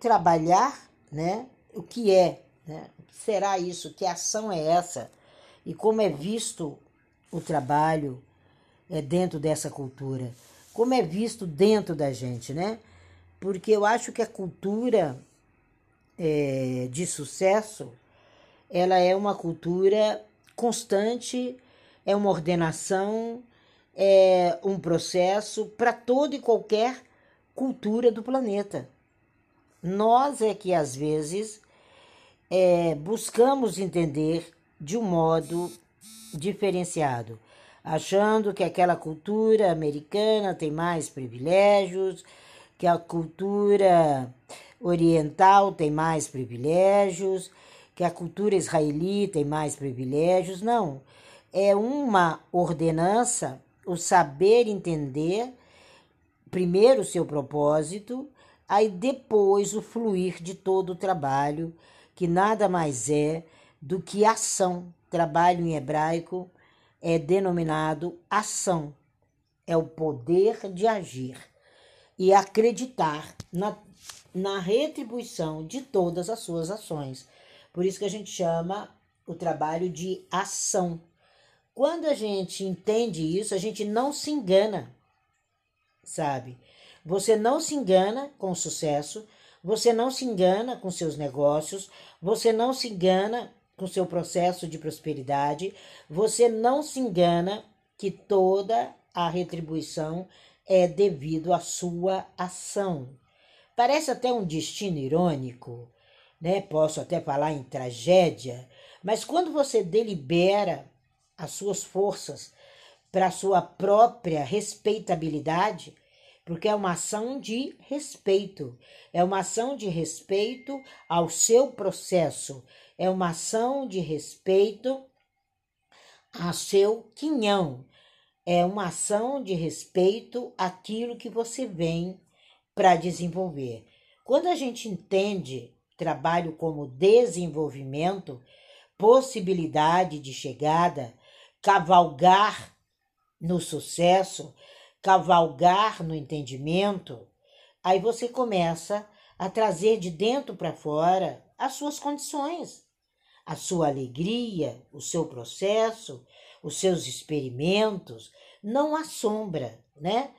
trabalhar, né? O que é, né? Será isso? Que ação é essa? E como é visto o trabalho é, dentro dessa cultura? Como é visto dentro da gente, né? Porque eu acho que a cultura é, de sucesso, ela é uma cultura constante, é uma ordenação, é um processo para toda e qualquer cultura do planeta. Nós é que às vezes é, buscamos entender de um modo diferenciado, achando que aquela cultura americana tem mais privilégios, que a cultura oriental tem mais privilégios, que a cultura israelita tem mais privilégios. Não. É uma ordenança o saber entender primeiro o seu propósito, aí depois o fluir de todo o trabalho, que nada mais é do que ação. Trabalho em hebraico é denominado ação, é o poder de agir e acreditar na, na retribuição de todas as suas ações. Por isso que a gente chama o trabalho de ação. Quando a gente entende isso, a gente não se engana, sabe? Você não se engana com o sucesso, você não se engana com seus negócios, você não se engana com seu processo de prosperidade, você não se engana que toda a retribuição é devido à sua ação. Parece até um destino irônico, né? Posso até falar em tragédia, mas quando você delibera as suas forças para sua própria respeitabilidade, porque é uma ação de respeito, é uma ação de respeito ao seu processo, é uma ação de respeito ao seu quinhão, é uma ação de respeito àquilo que você vem para desenvolver. Quando a gente entende trabalho como desenvolvimento, possibilidade de chegada, cavalgar no sucesso, cavalgar no entendimento, aí você começa a trazer de dentro para fora as suas condições, a sua alegria, o seu processo, os seus experimentos, não assombra, né?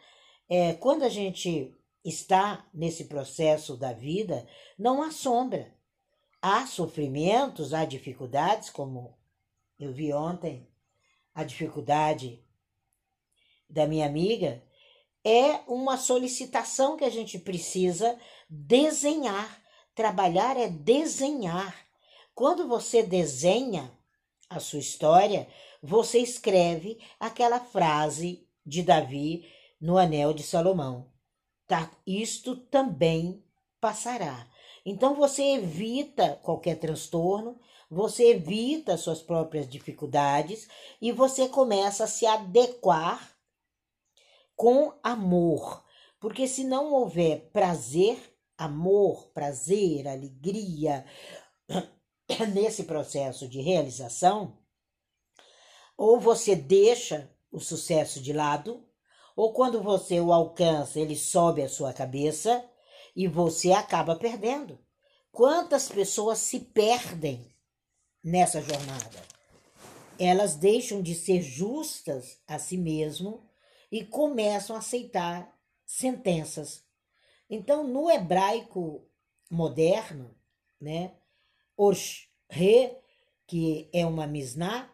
É, quando a gente está nesse processo da vida, não assombra. Há sofrimentos, há dificuldades, como eu vi ontem a dificuldade da minha amiga, é uma solicitação que a gente precisa desenhar. Trabalhar é desenhar. Quando você desenha a sua história, você escreve aquela frase de Davi no Anel de Salomão. Tá, isto também passará. Então você evita qualquer transtorno, você evita suas próprias dificuldades e você começa a se adequar com amor. Porque se não houver prazer, amor, prazer, alegria nesse processo de realização, ou você deixa o sucesso de lado, ou quando você o alcança, ele sobe a sua cabeça e você acaba perdendo. Quantas pessoas se perdem nessa jornada. Elas deixam de ser justas a si mesmo e começam a aceitar sentenças. Então, no hebraico moderno, né, Oshre, que é uma misná,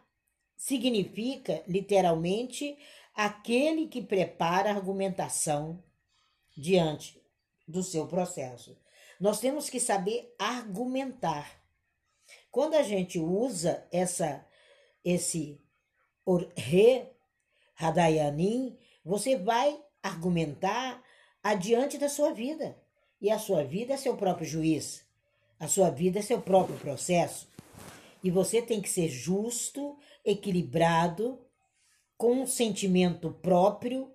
significa literalmente aquele que prepara a argumentação diante do seu processo. Nós temos que saber argumentar. Quando a gente usa essa esse re Hadayanim, você vai argumentar adiante da sua vida. E a sua vida é seu próprio juiz. A sua vida é seu próprio processo. E você tem que ser justo, equilibrado, com um sentimento próprio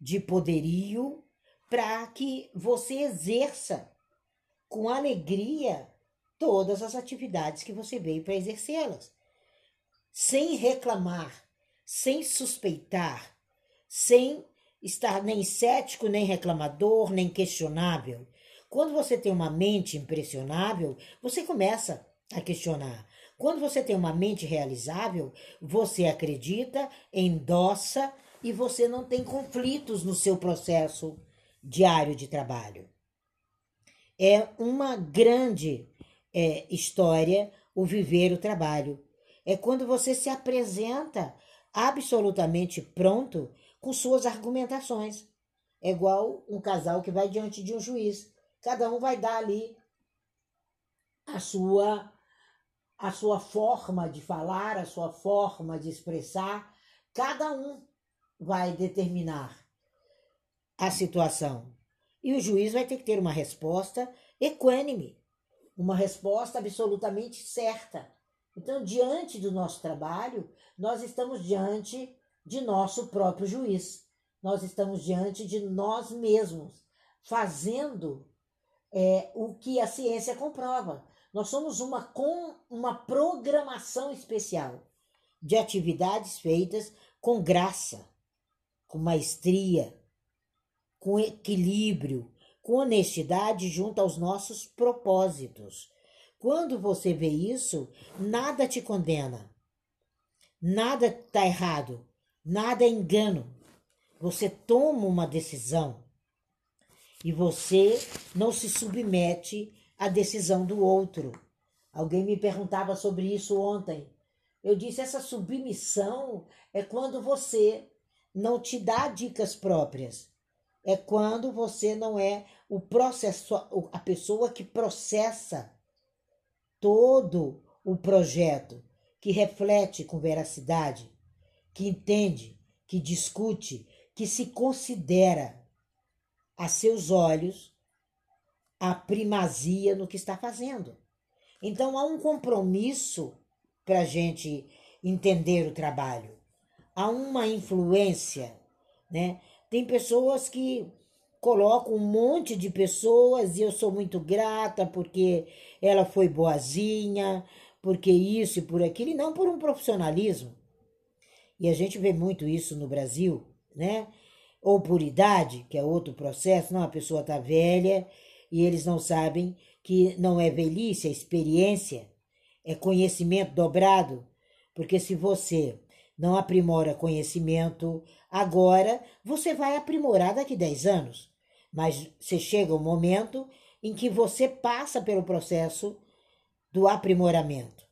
de poderio, para que você exerça com alegria todas as atividades que você veio para exercê-las, sem reclamar, sem suspeitar, sem estar nem cético, nem reclamador, nem questionável, Quando você tem uma mente impressionável, você começa a questionar. Quando você tem uma mente realizável, você acredita, endossa e você não tem conflitos no seu processo diário de trabalho. É uma grande é, história o viver o trabalho. É quando você se apresenta absolutamente pronto com suas argumentações. É igual um casal que vai diante de um juiz. Cada um vai dar ali a sua a sua forma de falar, a sua forma de expressar. Cada um vai determinar a situação. E o juiz vai ter que ter uma resposta equânime, uma resposta absolutamente certa. Então, diante do nosso trabalho, nós estamos diante de nosso próprio juiz. Nós estamos diante de nós mesmos, fazendo é, o que a ciência comprova. Nós somos uma, com, uma programação especial de atividades feitas com graça, com maestria, com equilíbrio, com honestidade junto aos nossos propósitos. Quando você vê isso, nada te condena, nada está errado, nada é engano. Você toma uma decisão e você não se submete à decisão do outro. Alguém me perguntava sobre isso ontem. Eu disse: essa submissão é quando você não te dá dicas próprias. É quando você não é o processo, a pessoa que processa todo o projeto, que reflete com veracidade, que entende, que discute, que se considera a seus olhos a primazia no que está fazendo. Então há um compromisso para a gente entender o trabalho. Há uma influência, né? Tem pessoas que coloco um monte de pessoas e eu sou muito grata porque ela foi boazinha, porque isso e por aquilo, e não por um profissionalismo. E a gente vê muito isso no Brasil, né? Ou por idade, que é outro processo, não, a pessoa tá velha e eles não sabem que não é velhice, é experiência, é conhecimento dobrado, porque se você não aprimora conhecimento agora, você vai aprimorar daqui 10 anos. Mas você chega um momento em que você passa pelo processo do aprimoramento.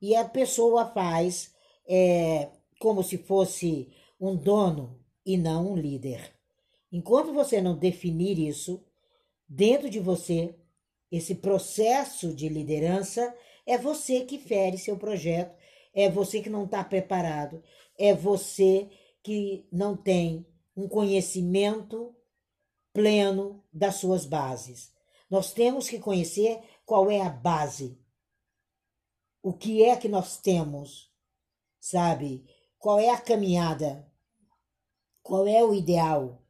E a pessoa faz é, como se fosse um dono e não um líder. Enquanto você não definir isso dentro de você, esse processo de liderança é você que fere seu projeto, é você que não está preparado, é você que não tem um conhecimento pleno das suas bases. Nós temos que conhecer qual é a base. O que é que nós temos, sabe? Qual é a caminhada? Qual é o ideal?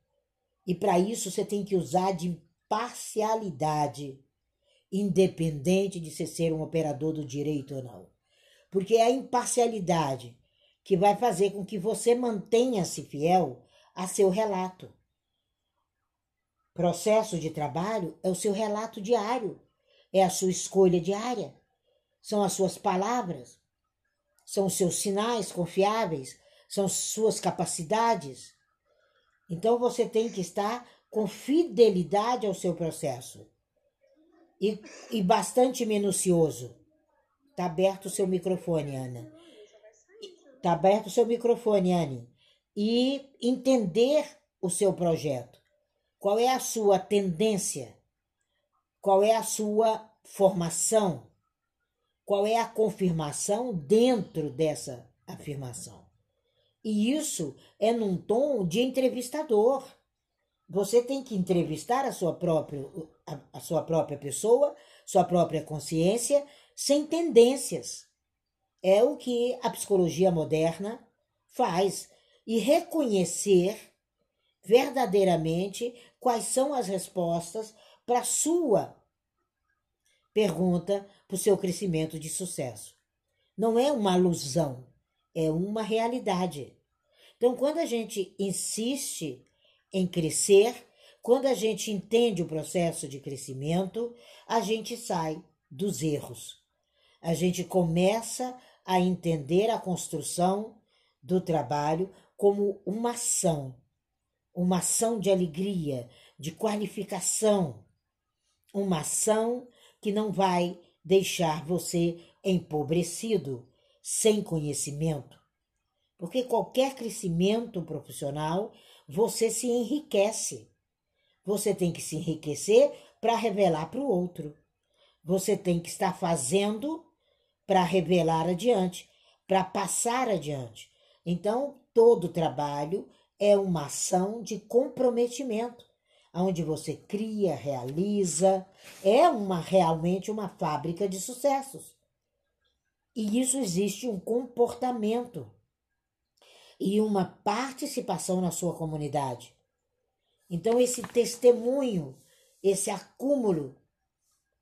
E para isso você tem que usar de parcialidade, independente de você ser um operador do direito ou não. Porque é a imparcialidade que vai fazer com que você mantenha-se fiel a seu relato. Processo de trabalho é o seu relato diário, é a sua escolha diária, são as suas palavras, são seus sinais confiáveis, são suas capacidades. Então você tem que estar com fidelidade ao seu processo e, e bastante minucioso. Está aberto o seu microfone, Ana. Está aberto o seu microfone, Anne. E entender o seu projeto. Qual é a sua tendência? Qual é a sua formação? Qual é a confirmação dentro dessa afirmação? E isso é num tom de entrevistador. Você tem que entrevistar a sua própria, a, a sua própria pessoa, sua própria consciência, sem tendências. É o que a psicologia moderna faz. E reconhecer verdadeiramente quais são as respostas para a sua pergunta para o seu crescimento de sucesso. Não é uma alusão, é uma realidade. Então, quando a gente insiste em crescer, Quando a gente entende o processo de crescimento, a gente sai dos erros. A gente começa a entender a construção do trabalho como uma ação, uma ação de alegria, de qualificação, uma ação que não vai deixar você empobrecido, sem conhecimento. Porque qualquer crescimento profissional, você se enriquece. Você tem que se enriquecer para revelar para o outro. Você tem que estar fazendo para revelar adiante, para passar adiante. Então, todo trabalho é uma ação de comprometimento, onde você cria, realiza, é uma realmente uma fábrica de sucessos. E isso existe um comportamento e uma participação na sua comunidade. Então, esse testemunho, esse acúmulo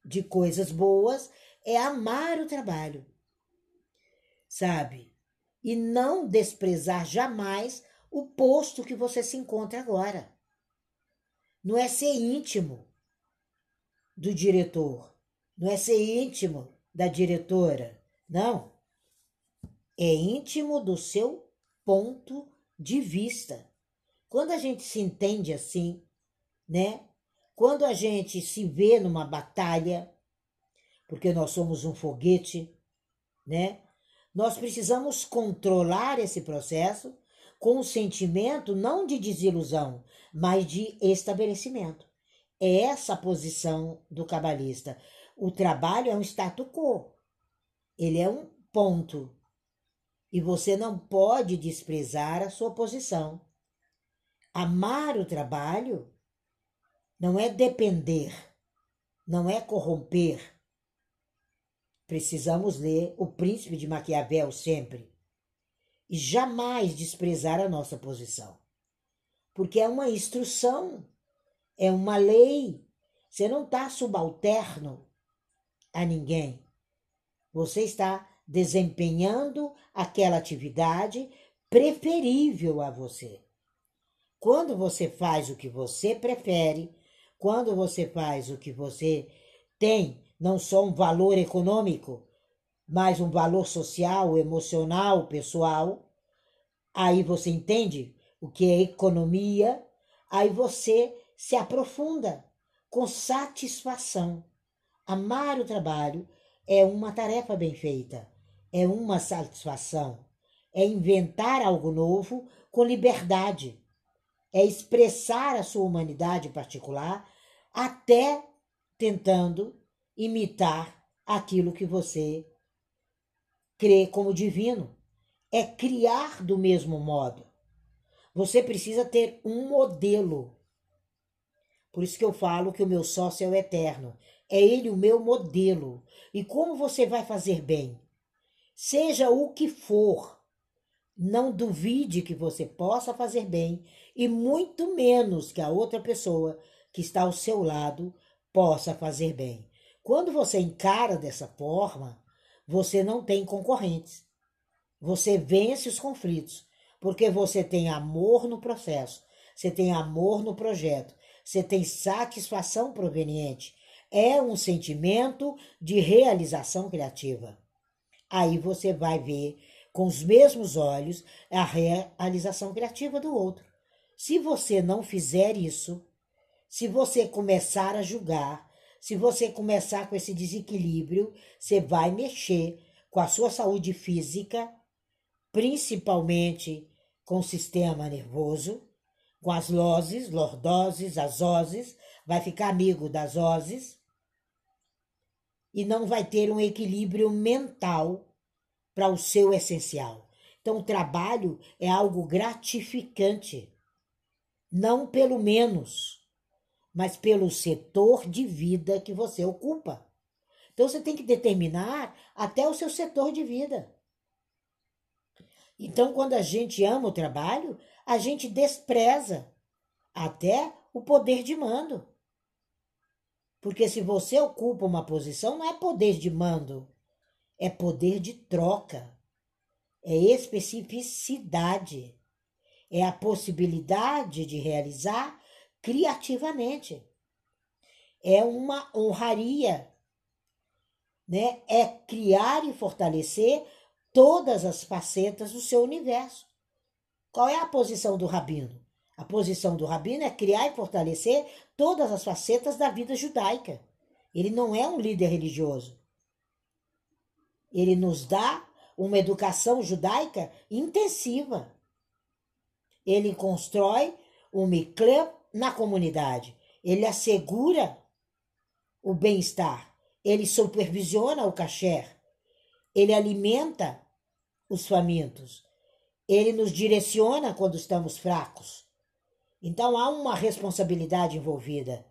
de coisas boas é amar o trabalho, sabe? E não desprezar jamais o posto que você se encontra agora. Não é ser íntimo do diretor, não é ser íntimo da diretora, não. É íntimo do seu ponto de vista. Quando a gente se entende assim, né? Quando a gente se vê numa batalha, porque nós somos um foguete, né? Nós precisamos controlar esse processo com um sentimento não de desilusão, mas de estabelecimento. É essa a posição do cabalista. O trabalho é um status quo. Ele é um ponto. E você não pode desprezar a sua posição. Amar o trabalho não é depender, não é corromper. Precisamos ler O Príncipe de Maquiavel sempre e jamais desprezar a nossa posição, porque é uma instrução, é uma lei. Você não está subalterno a ninguém. Você está desempenhando aquela atividade preferível a você. Quando você faz o que você prefere, quando você faz o que você tem, não só um valor econômico, mas um valor social, emocional, pessoal, aí você entende o que é economia, aí você se aprofunda com satisfação. Amar o trabalho é uma tarefa bem feita, é uma satisfação, é inventar algo novo com liberdade. É expressar a sua humanidade particular até tentando imitar aquilo que você crê como divino. É criar do mesmo modo. Você precisa ter um modelo. Por isso que eu falo que o meu sócio é o eterno. É ele o meu modelo. E como você vai fazer bem? Seja o que for, não duvide que você possa fazer bem e muito menos que a outra pessoa que está ao seu lado possa fazer bem. Quando você encara dessa forma, você não tem concorrentes. Você vence os conflitos, porque você tem amor no processo, você tem amor no projeto, você tem satisfação proveniente. É um sentimento de realização criativa. Aí você vai ver com os mesmos olhos a realização criativa do outro. Se você não fizer isso, se você começar a julgar, se você começar com esse desequilíbrio, você vai mexer com a sua saúde física, principalmente com o sistema nervoso, com as loses, lordoses, as oses, vai ficar amigo das oses e não vai ter um equilíbrio mental para o seu essencial. Então, o trabalho é algo gratificante não pelo menos, mas pelo setor de vida que você ocupa. Então você tem que determinar até o seu setor de vida. Então, quando a gente ama o trabalho, a gente despreza até o poder de mando. Porque se você ocupa uma posição, não é poder de mando, é poder de troca, é especificidade é a possibilidade de realizar criativamente. É uma honraria, né? É criar e fortalecer todas as facetas do seu universo. Qual é a posição do rabino? A posição do rabino é criar e fortalecer todas as facetas da vida judaica. Ele não é um líder religioso. Ele nos dá uma educação judaica intensiva. Ele constrói um mikle na comunidade. Ele assegura o bem-estar. Ele supervisiona o kasher. Ele alimenta os famintos. Ele nos direciona quando estamos fracos. Então há uma responsabilidade envolvida.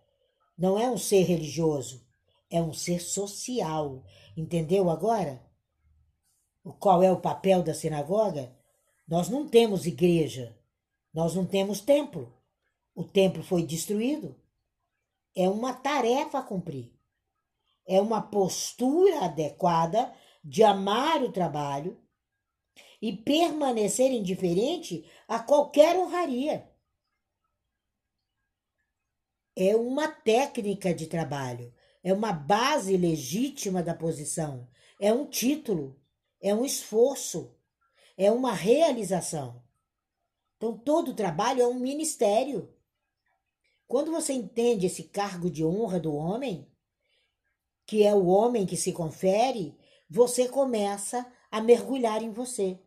Não é um ser religioso, é um ser social. Entendeu agora? Qual é o papel da sinagoga? Nós não temos igreja, nós não temos templo. O templo foi destruído. É uma tarefa a cumprir. É uma postura adequada de amar o trabalho e permanecer indiferente a qualquer honraria. É uma técnica de trabalho, é uma base legítima da posição, é um título, é um esforço, é uma realização. Então, todo trabalho é um ministério. Quando você entende esse cargo de honra do homem, que é o homem que se confere, você começa a mergulhar em você.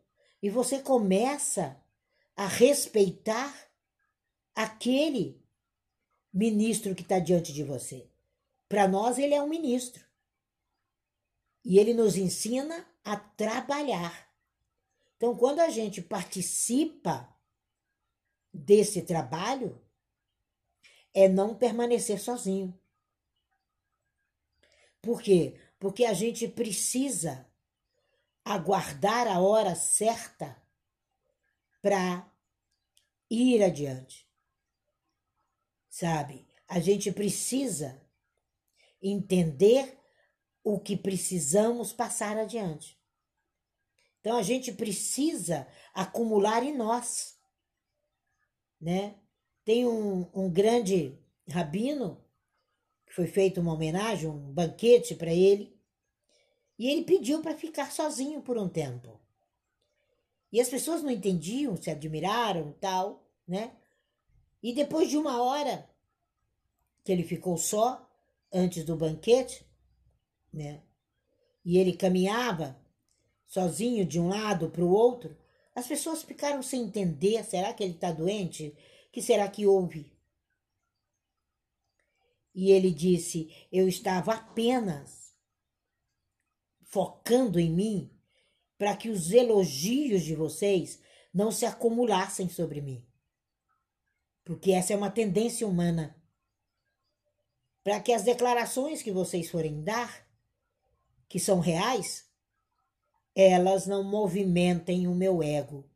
E você começa a respeitar aquele ministro que está diante de você. Para nós, ele é um ministro. E ele nos ensina a trabalhar. Então, quando a gente participa desse trabalho, é não permanecer sozinho. Por quê? Porque a gente precisa aguardar a hora certa para ir adiante. Sabe? A gente precisa entender o que precisamos passar adiante. Então a gente precisa acumular em nós, né? Tem um, um grande rabino que foi feita uma homenagem, um banquete para ele, e ele pediu para ficar sozinho por um tempo. E as pessoas não entendiam, se admiraram tal, né? E depois de uma hora que ele ficou só, antes do banquete, né? E ele caminhava sozinho de um lado para o outro, as pessoas ficaram sem entender: será que ele está doente? Que será que houve? E ele disse: Eu estava apenas focando em mim para que os elogios de vocês não se acumulassem sobre mim. Porque essa é uma tendência humana. Para que as declarações que vocês forem dar, que são reais, elas não movimentem o meu ego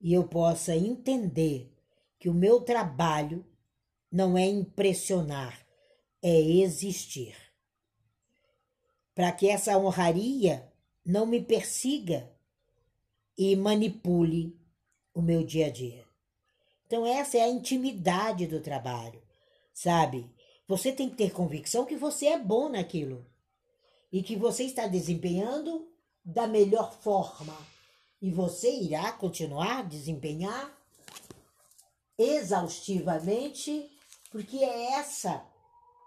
e eu possa entender que o meu trabalho não é impressionar, é existir para que essa honraria não me persiga e manipule o meu dia a dia. Então, essa é a intimidade do trabalho, sabe? Você tem que ter convicção que você é bom naquilo e que você está desempenhando da melhor forma. E você irá continuar a desempenhar exaustivamente, porque é essa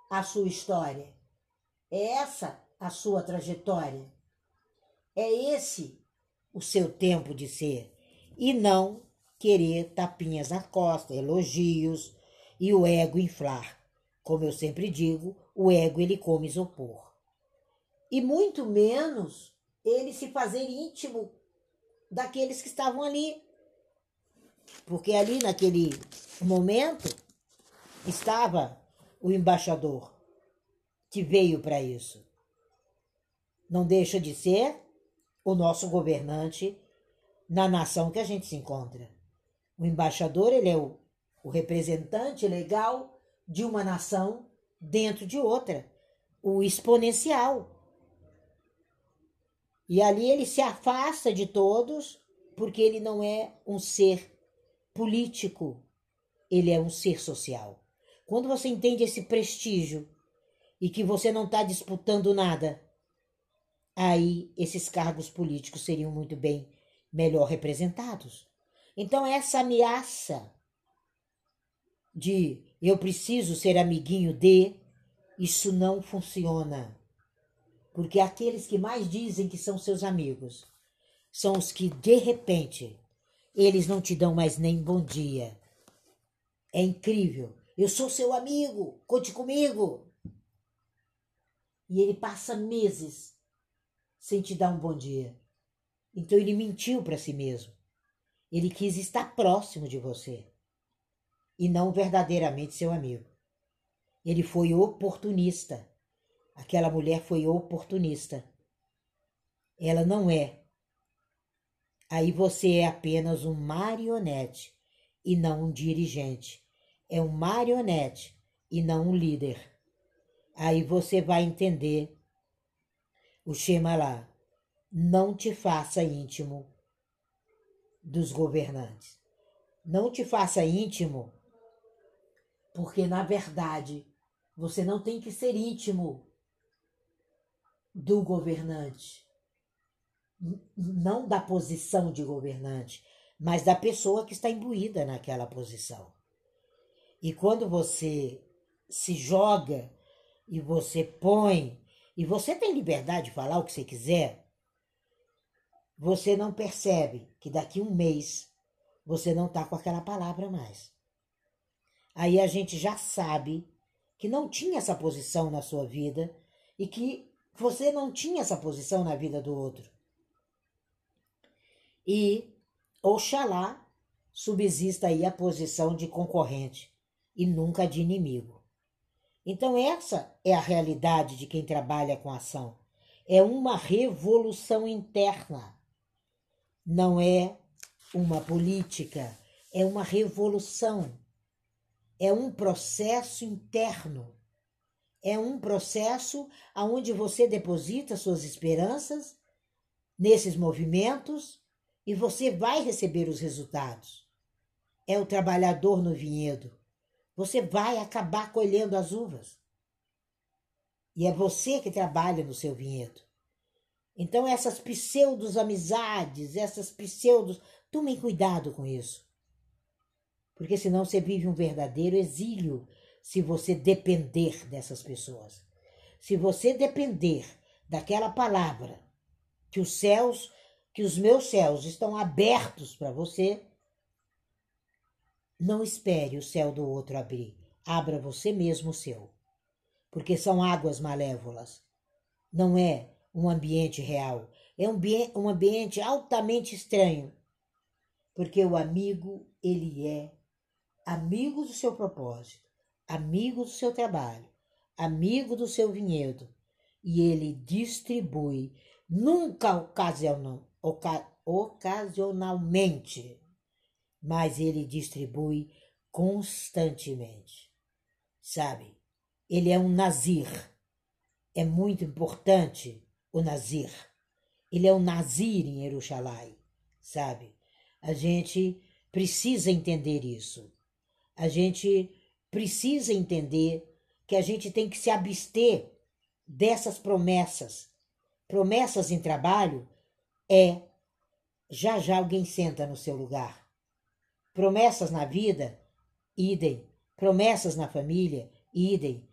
a sua história. É essa a sua trajetória. É esse o seu tempo de ser e não querer tapinhas na costa, elogios e o ego inflar. Como eu sempre digo, o ego ele come isopor. E muito menos ele se fazer íntimo daqueles que estavam ali. Porque ali naquele momento estava o embaixador que veio para isso não deixa de ser o nosso governante na nação que a gente se encontra. O embaixador, ele é o, o representante legal de uma nação dentro de outra, o exponencial. E ali ele se afasta de todos porque ele não é um ser político, ele é um ser social. Quando você entende esse prestígio e que você não está disputando nada, aí esses cargos políticos seriam muito bem melhor representados. Então, essa ameaça de eu preciso ser amiguinho de, isso não funciona. Porque aqueles que mais dizem que são seus amigos são os que, de repente, eles não te dão mais nem bom dia. É incrível. Eu sou seu amigo, conte comigo. E ele passa meses sem te dar um bom dia. Então ele mentiu para si mesmo. Ele quis estar próximo de você e não verdadeiramente seu amigo. Ele foi oportunista. Aquela mulher foi oportunista. Ela não é. Aí você é apenas um marionete e não um dirigente. É um marionete e não um líder. Aí você vai entender o Shema lá. Não te faça íntimo dos governantes. Não te faça íntimo, porque na verdade você não tem que ser íntimo do governante, não da posição de governante, mas da pessoa que está imbuída naquela posição. E quando você se joga e você põe, e você tem liberdade de falar o que você quiser, você não percebe que daqui um mês você não está com aquela palavra mais. Aí a gente já sabe que não tinha essa posição na sua vida e que você não tinha essa posição na vida do outro. E, oxalá, subsista aí a posição de concorrente e nunca de inimigo. Então, essa é a realidade de quem trabalha com ação. É uma revolução interna. Não é uma política, é uma revolução. É um processo interno. É um processo onde você deposita suas esperanças nesses movimentos e você vai receber os resultados. É o trabalhador no vinhedo você vai acabar colhendo as uvas. E é você que trabalha no seu vinhedo. Então, essas pseudos amizades, essas pseudos. Tomem cuidado com isso. Porque senão você vive um verdadeiro exílio se você depender dessas pessoas. Se você depender daquela palavra que os céus, que os meus céus estão abertos para você, não espere o céu do outro abrir. Abra você mesmo o seu. Porque são águas malévolas. Não é um ambiente real. É um, ambiente altamente estranho. Porque o amigo, ele é amigo do seu propósito, amigo do seu trabalho, amigo do seu vinhedo. E ele distribui, nunca ocasional, oca, ocasionalmente, mas ele distribui constantemente. Sabe? Ele é um nazir. É muito importante o nazir. Ele é um nazir em Jerusalém, sabe? A gente precisa entender isso. A gente precisa entender que a gente tem que se abster dessas promessas. Promessas em trabalho é já já alguém senta no seu lugar. Promessas na vida, idem. Promessas na família, idem.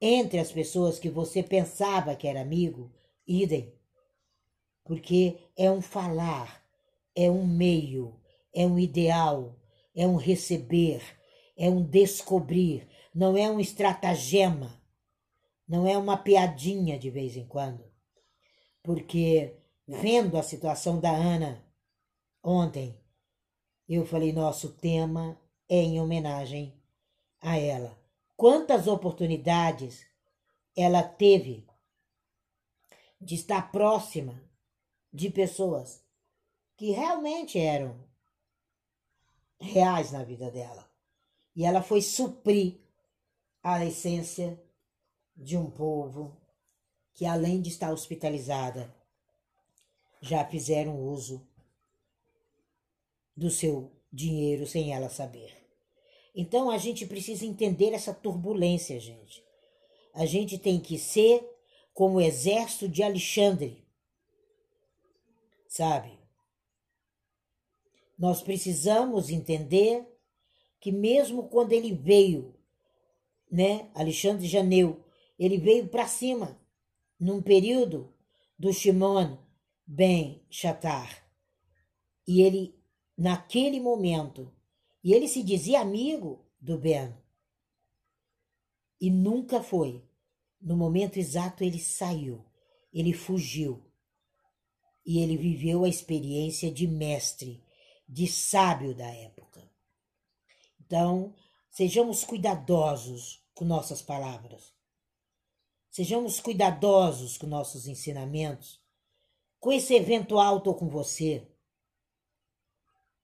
Entre as pessoas que você pensava que era amigo, idem. Porque é um falar, é um meio, é um ideal, é um receber, é um descobrir, não é um estratagema, não é uma piadinha de vez em quando. Porque vendo a situação da Ana ontem, eu falei, nosso tema é em homenagem a ela. Quantas oportunidades ela teve de estar próxima de pessoas que realmente eram reais na vida dela. E ela foi suprir a essência de um povo que, além de estar hospitalizada, já fizeram uso do seu dinheiro sem ela saber. Então a gente precisa entender essa turbulência, gente. A gente tem que ser como o exército de Alexandre. Sabe? Nós precisamos entender que mesmo quando ele veio, né, Alexandre Janeu, ele veio para cima num período do Shimon Ben Shatar. E ele naquele momento, e ele se dizia amigo do Ben. E nunca foi. No momento exato ele saiu, ele fugiu. E ele viveu a experiência de mestre, de sábio da época. Então, sejamos cuidadosos com nossas palavras. Sejamos cuidadosos com nossos ensinamentos. Com esse eventual estou com você.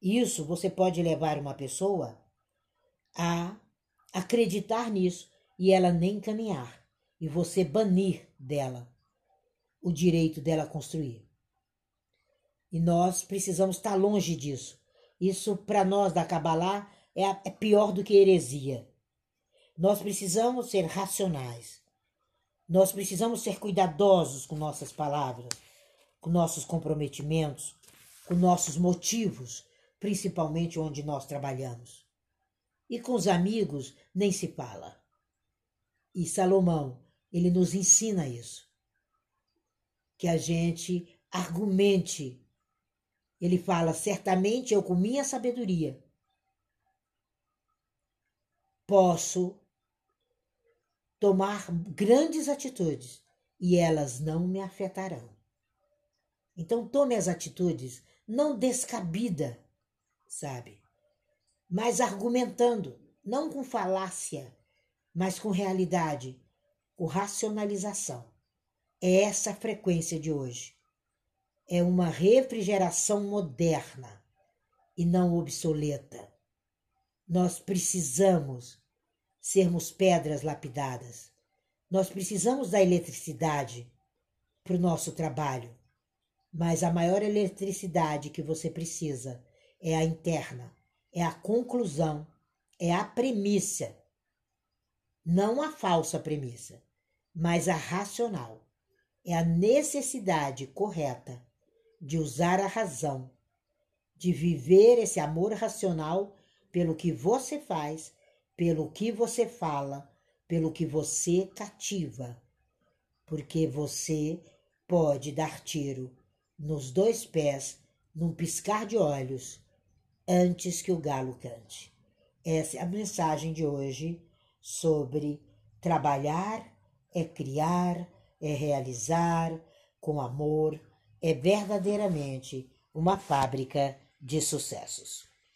Isso você pode levar uma pessoa a acreditar nisso e ela nem caminhar e você banir dela o direito dela construir. E nós precisamos estar longe disso. Isso para nós da Kabbalah é, é pior do que heresia. Nós precisamos ser racionais. Nós precisamos ser cuidadosos com nossas palavras, com nossos comprometimentos, com nossos motivos principalmente onde nós trabalhamos. E com os amigos nem se fala. E Salomão, ele nos ensina isso. Que a gente argumente. Ele fala: certamente eu, com minha sabedoria, posso tomar grandes atitudes e elas não me afetarão. Então tome as atitudes não descabida sabe? Mas argumentando, não com falácia, mas com realidade, com racionalização. É essa a frequência de hoje. É uma refrigeração moderna e não obsoleta. Nós precisamos sermos pedras lapidadas. Nós precisamos da eletricidade para o nosso trabalho. Mas a maior eletricidade que você precisa é a interna, é a conclusão, é a premissa. Não a falsa premissa, mas a racional. É a necessidade correta de usar a razão, de viver esse amor racional pelo que você faz, pelo que você fala, pelo que você cativa. Porque você pode dar tiro nos dois pés num piscar de olhos antes que o galo cante. Essa é a mensagem de hoje sobre trabalhar é criar, é realizar com amor, é verdadeiramente uma fábrica de sucessos.